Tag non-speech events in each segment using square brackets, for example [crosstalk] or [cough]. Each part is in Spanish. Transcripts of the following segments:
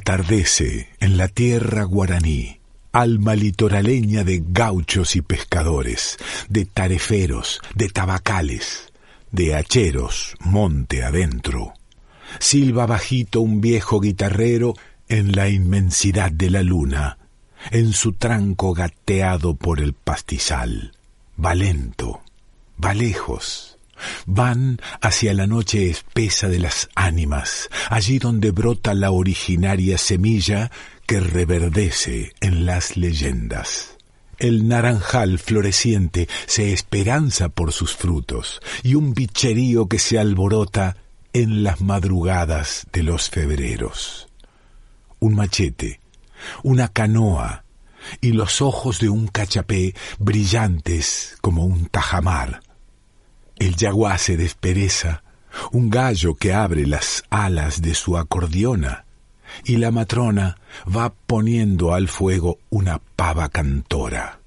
Atardece en la tierra guaraní, alma litoraleña de gauchos y pescadores, de tareferos, de tabacales, de hacheros, monte adentro. Silba bajito un viejo guitarrero en la inmensidad de la luna, en su tranco gateado por el pastizal. Va lento, va lejos, van hacia la noche espesa de las ánimas, allí donde brota la originaria semilla que reverdece en las leyendas. El naranjal floreciente se esperanza por sus frutos, y un bicherío que se alborota en las madrugadas de los febreros. Un machete, una canoa y los ojos de un cachapé brillantes como un tajamar. El yaguá se despereza, un gallo que abre las alas de su acordeona, y la matrona va poniendo al fuego una pava cantora.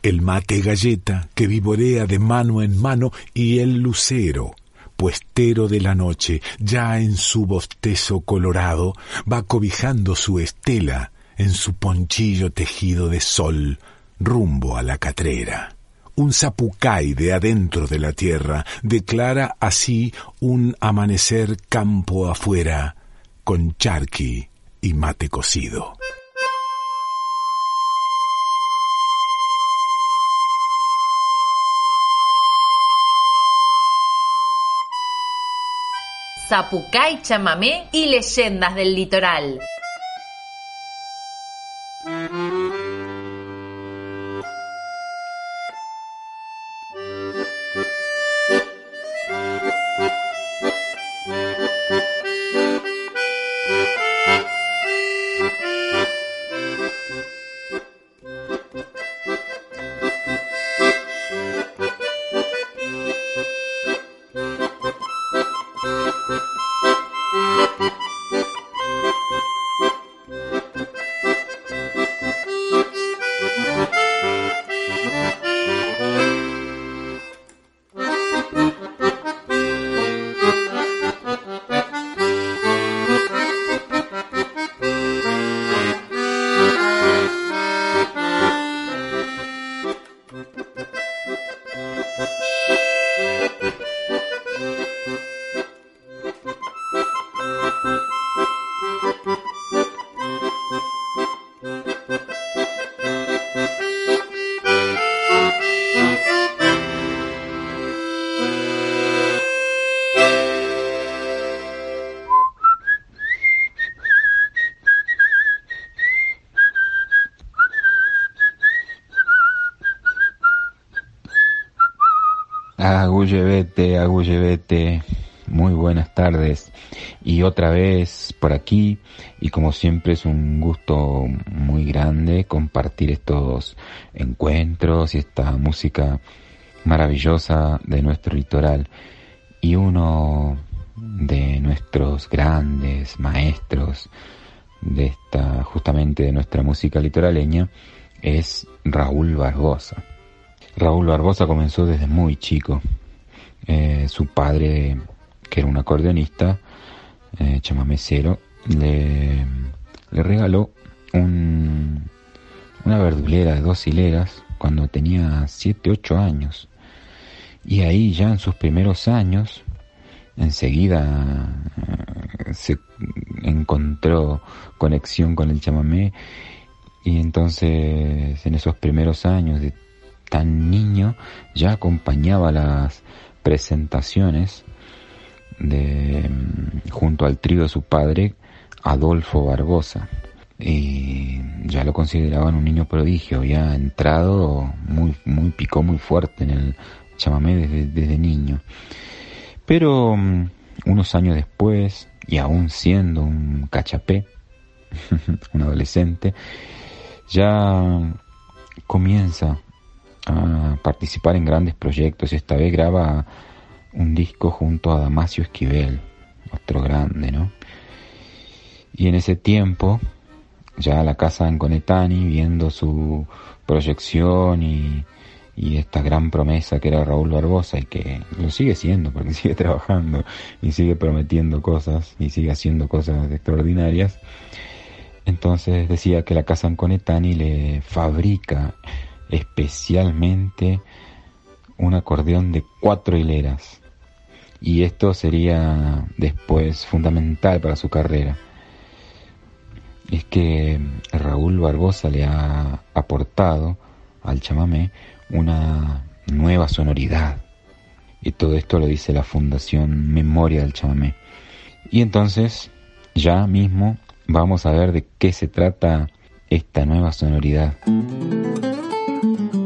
El mate galleta que vivorea de mano en mano y el lucero, puestero de la noche, ya en su bostezo colorado, va cobijando su estela en su ponchillo tejido de sol rumbo a la catrera. Un zapucay de adentro de la tierra declara así un amanecer campo afuera con charqui y mate cocido. Zapucay, chamamé y leyendas del litoral. Agullevete, Agullevete, muy buenas tardes. Y otra vez por aquí, y como siempre es un gusto muy grande compartir estos encuentros y esta música maravillosa de nuestro litoral. Y uno de nuestros grandes maestros de esta, justamente de nuestra música litoraleña, es Raúl Barbosa. Raúl Barbosa comenzó desde muy chico. Eh, su padre, que era un acordeonista, eh, chamamecero, le, le regaló un, una verdulera de dos hileras cuando tenía 7, 8 años. Y ahí ya en sus primeros años, enseguida eh, se encontró conexión con el chamamé y entonces en esos primeros años de tan niño ya acompañaba las presentaciones de, mm, junto al trío de su padre, Adolfo Barbosa. Y ya lo consideraban un niño prodigio, había entrado muy, muy, picó muy fuerte en el chamamé desde, desde niño. Pero mm, unos años después, y aún siendo un cachapé, [laughs] un adolescente, ya comienza a participar en grandes proyectos y esta vez graba un disco junto a Damasio Esquivel, otro grande, ¿no? Y en ese tiempo, ya la casa en Conetani, viendo su proyección y, y esta gran promesa que era Raúl Barbosa y que lo sigue siendo porque [laughs] sigue trabajando y sigue prometiendo cosas y sigue haciendo cosas extraordinarias. Entonces decía que la casa Anconetani le fabrica especialmente un acordeón de cuatro hileras y esto sería después fundamental para su carrera. Es que Raúl Barbosa le ha aportado al chamamé una nueva sonoridad. Y todo esto lo dice la Fundación Memoria del Chamamé. Y entonces, ya mismo, vamos a ver de qué se trata esta nueva sonoridad. Thank you.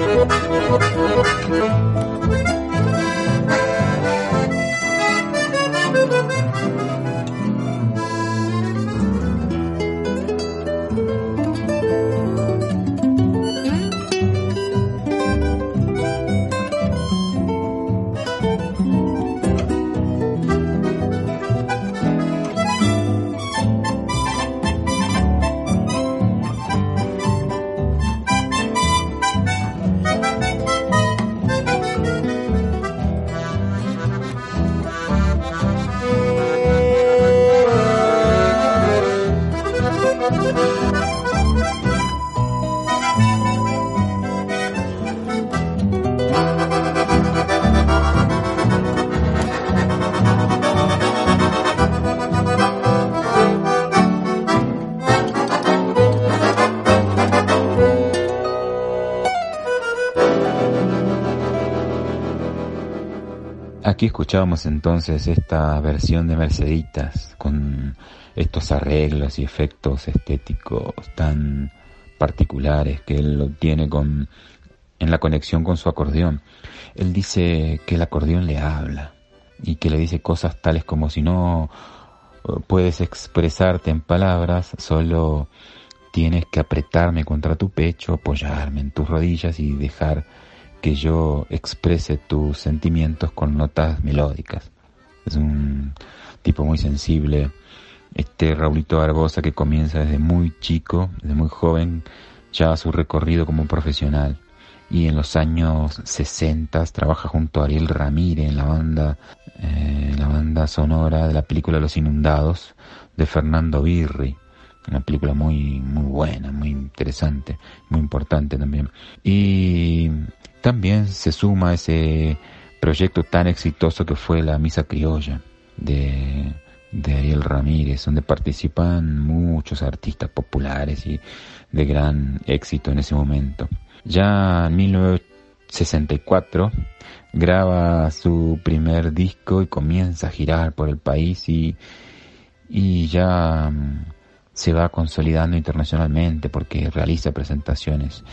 Thank you. Aquí escuchábamos entonces esta versión de Merceditas con estos arreglos y efectos estéticos tan particulares que él obtiene con, en la conexión con su acordeón. Él dice que el acordeón le habla y que le dice cosas tales como si no eh, puedes expresarte en palabras, solo tienes que apretarme contra tu pecho, apoyarme en tus rodillas y dejar que yo exprese tus sentimientos con notas melódicas. Es un tipo muy sensible. Este Raulito Barbosa que comienza desde muy chico, desde muy joven, ya su recorrido como profesional. Y en los años 60 trabaja junto a Ariel Ramírez en la banda, eh, la banda sonora de la película Los Inundados de Fernando Birri una película muy muy buena, muy interesante, muy importante también. Y también se suma ese proyecto tan exitoso que fue la Misa Criolla de, de Ariel Ramírez, donde participan muchos artistas populares y de gran éxito en ese momento. Ya en 1964 graba su primer disco y comienza a girar por el país y, y ya mm, se va consolidando internacionalmente porque realiza presentaciones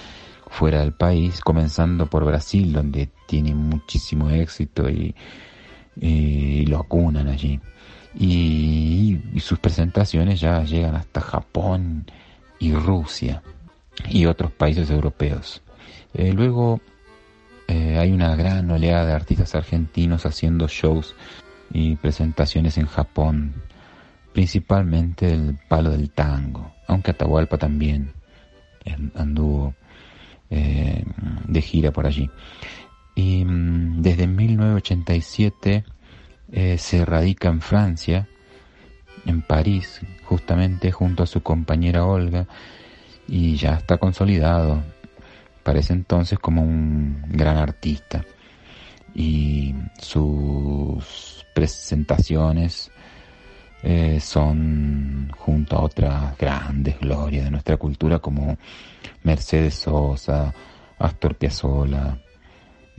fuera del país, comenzando por Brasil, donde tiene muchísimo éxito y, lo acunan allí. y, sus presentaciones ya llegan hasta Japón y Rusia y otros países europeos. Eh, luego eh, hay una gran oleada de artistas argentinos haciendo shows y presentaciones en Japón, principalmente el palo del tango, aunque Atahualpa también anduvo eh, de gira por allí. Y mm, desde 1987 eh, se radica en Francia, en París, justamente junto a su compañera Olga, y ya está consolidado, parece entonces como un gran artista. Y sus presentaciones eh, son junto a otras grandes glorias de nuestra cultura como Mercedes Sosa, Astor Piazzolla,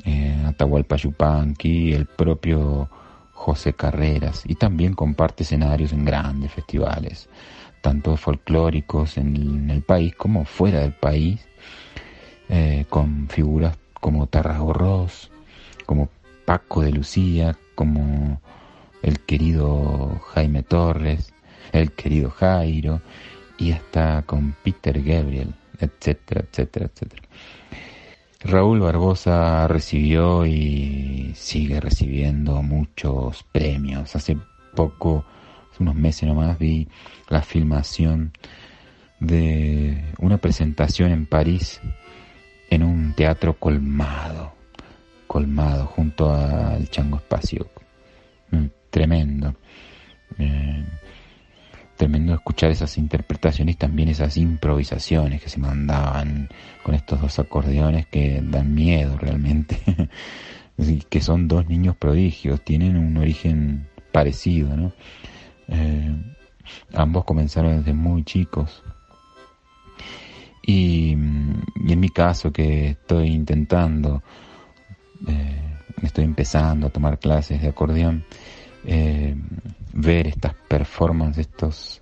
eh, Atahualpa Yupanqui, el propio José Carreras y también comparte escenarios en grandes festivales, tanto folclóricos en el, país como fuera del país, eh, con figuras como Tarrasgo Ross, como Paco de Lucía, como el querido Jaime Torres, el querido Jairo y hasta con Peter Gabriel, etcétera, etcétera, etcétera. Raúl Barbosa recibió y sigue recibiendo muchos premios. Hace poco, hace unos meses nomás, vi la filmación de una presentación en París en un teatro colmado, colmado junto al Chango Espacio. Tremendo. Eh, tremendo escuchar esas interpretaciones y también esas improvisaciones que se mandaban con estos dos acordeones que dan miedo realmente, [laughs] que son dos niños prodigios, tienen un origen parecido, ¿no? Eh, ambos comenzaron desde muy chicos. Y, en mi caso que estoy intentando, eh, estoy empezando a tomar clases de acordeón, eh, ver estas performances, estos,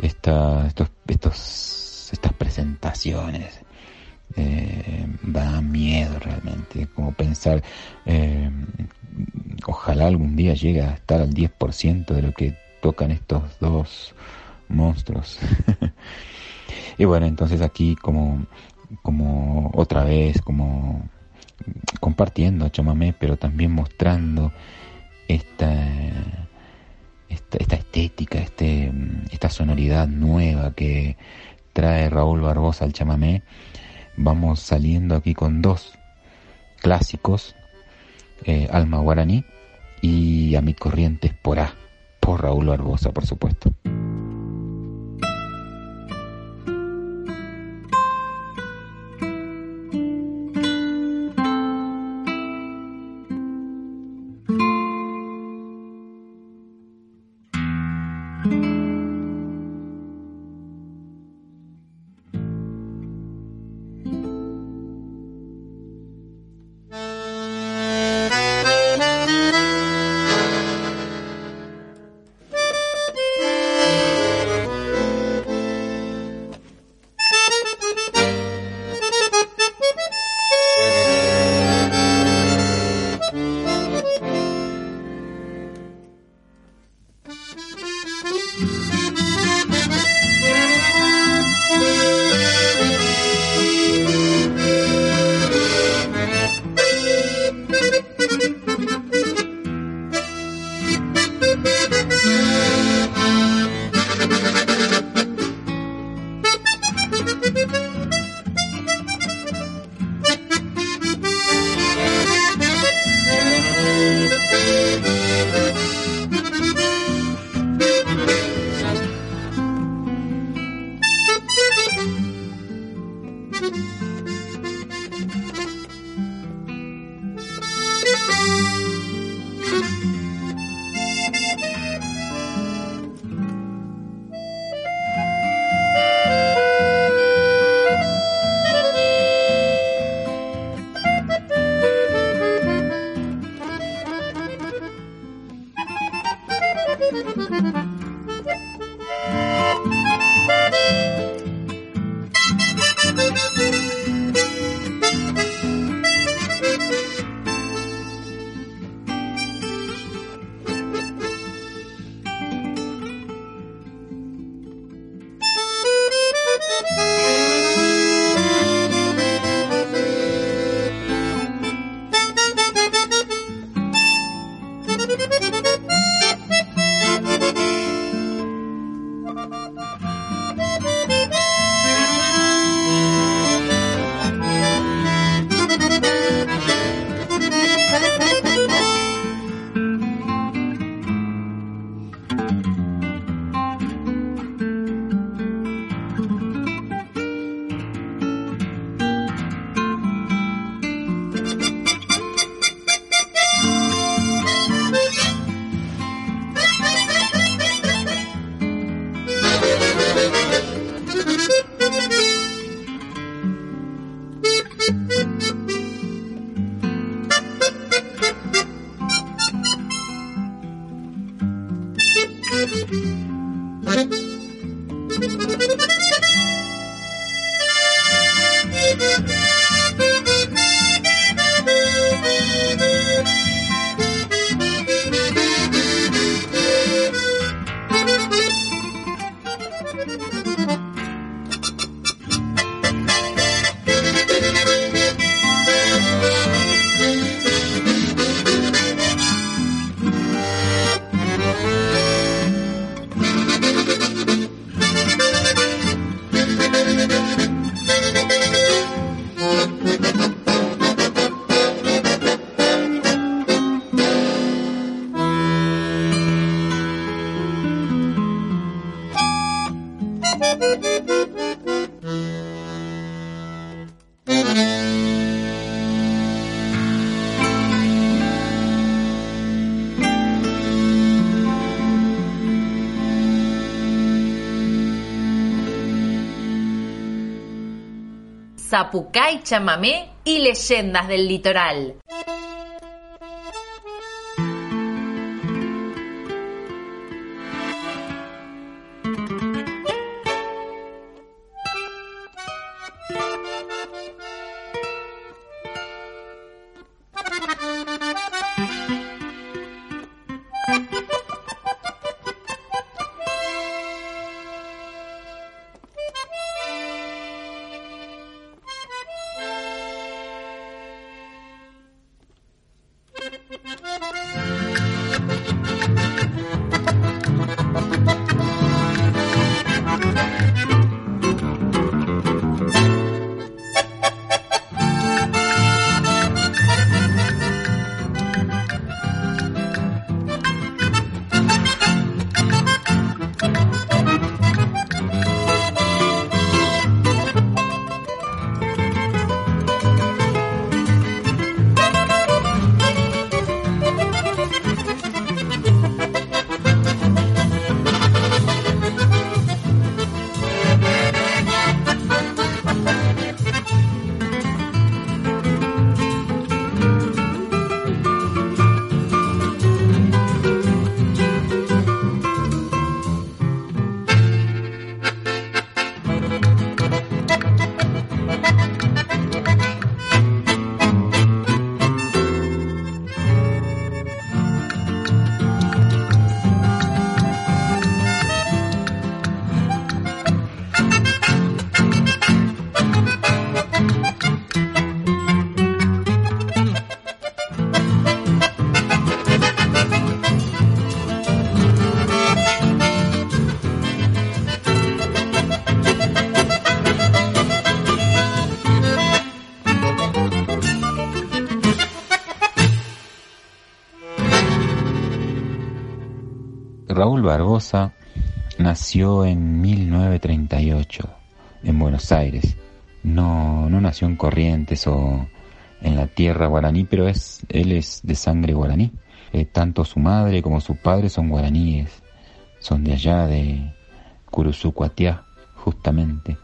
esta, estos, estos, estas presentaciones. Eh, da miedo realmente, como pensar, eh, ojalá algún día llegue a estar al 10% de lo que tocan estos dos monstruos. [laughs] y bueno, entonces aquí como, como otra vez, como compartiendo chamamé, pero también mostrando esta, esta, estética, este, esta sonoridad nueva que trae Raúl Barbosa al chamamé, vamos saliendo aquí con dos clásicos, eh, Alma Guaraní y A mi corrientes por A, por Raúl Barbosa, por supuesto. Zapucay, chamamé y leyendas del litoral. Barbosa nació en 1938 en Buenos Aires. No, no nació en Corrientes o en la tierra guaraní, pero es, él es de sangre guaraní. Eh, tanto su madre como su padre son guaraníes, son de allá de Curuzú, justamente,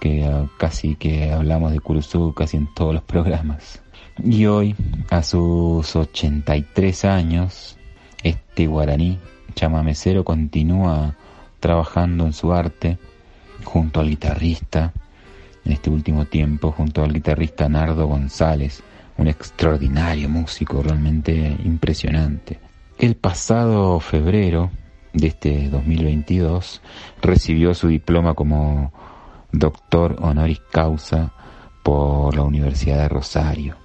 que ah, casi que hablamos de Curuzú casi en todos los programas. Y hoy, a sus 83 años, este guaraní chamamecero continúa trabajando en su arte junto al guitarrista, en este último tiempo, junto al guitarrista Nardo González, un extraordinario músico realmente impresionante. El pasado febrero de este 2022 recibió su diploma como doctor honoris causa por la Universidad de Rosario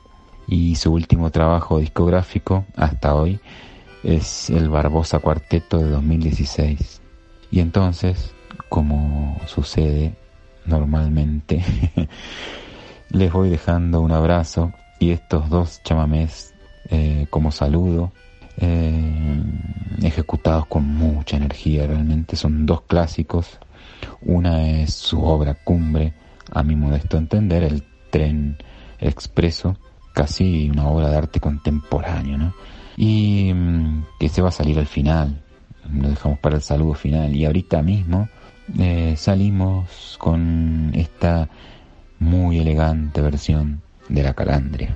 y su último trabajo discográfico hasta hoy es el Barbosa Cuarteto de 2016. Y entonces, como sucede normalmente, [laughs] les voy dejando un abrazo y estos dos chamamés eh, como saludo, eh, ejecutados con mucha energía, realmente son dos clásicos. Una es su obra cumbre, a mi modesto entender, el tren expreso, casi una obra de arte contemporáneo, ¿no? Y mm, que se va a salir al final, lo dejamos para el saludo final. Y ahorita mismo eh, salimos con esta muy elegante versión de la calandria.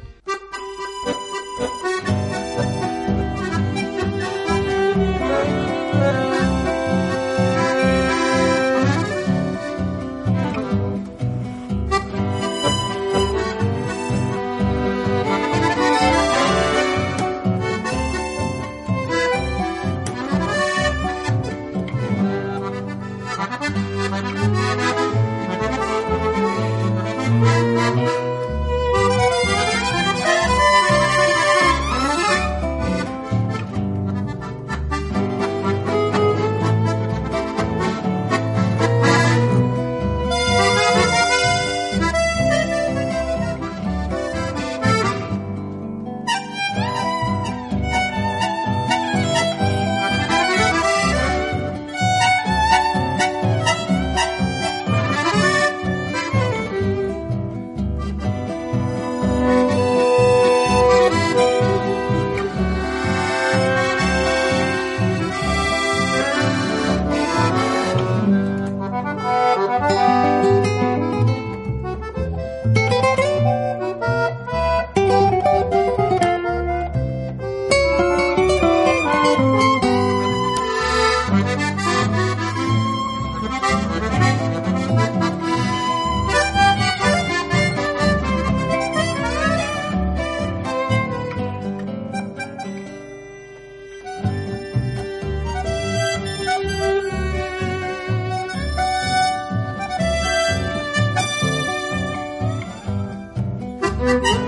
thank you.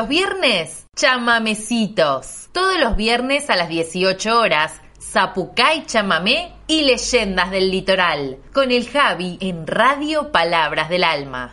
Los viernes, chamamecitos. Todos los viernes a las 18 horas, Zapucay Chamamé y Leyendas del Litoral. Con el Javi en Radio Palabras del Alma.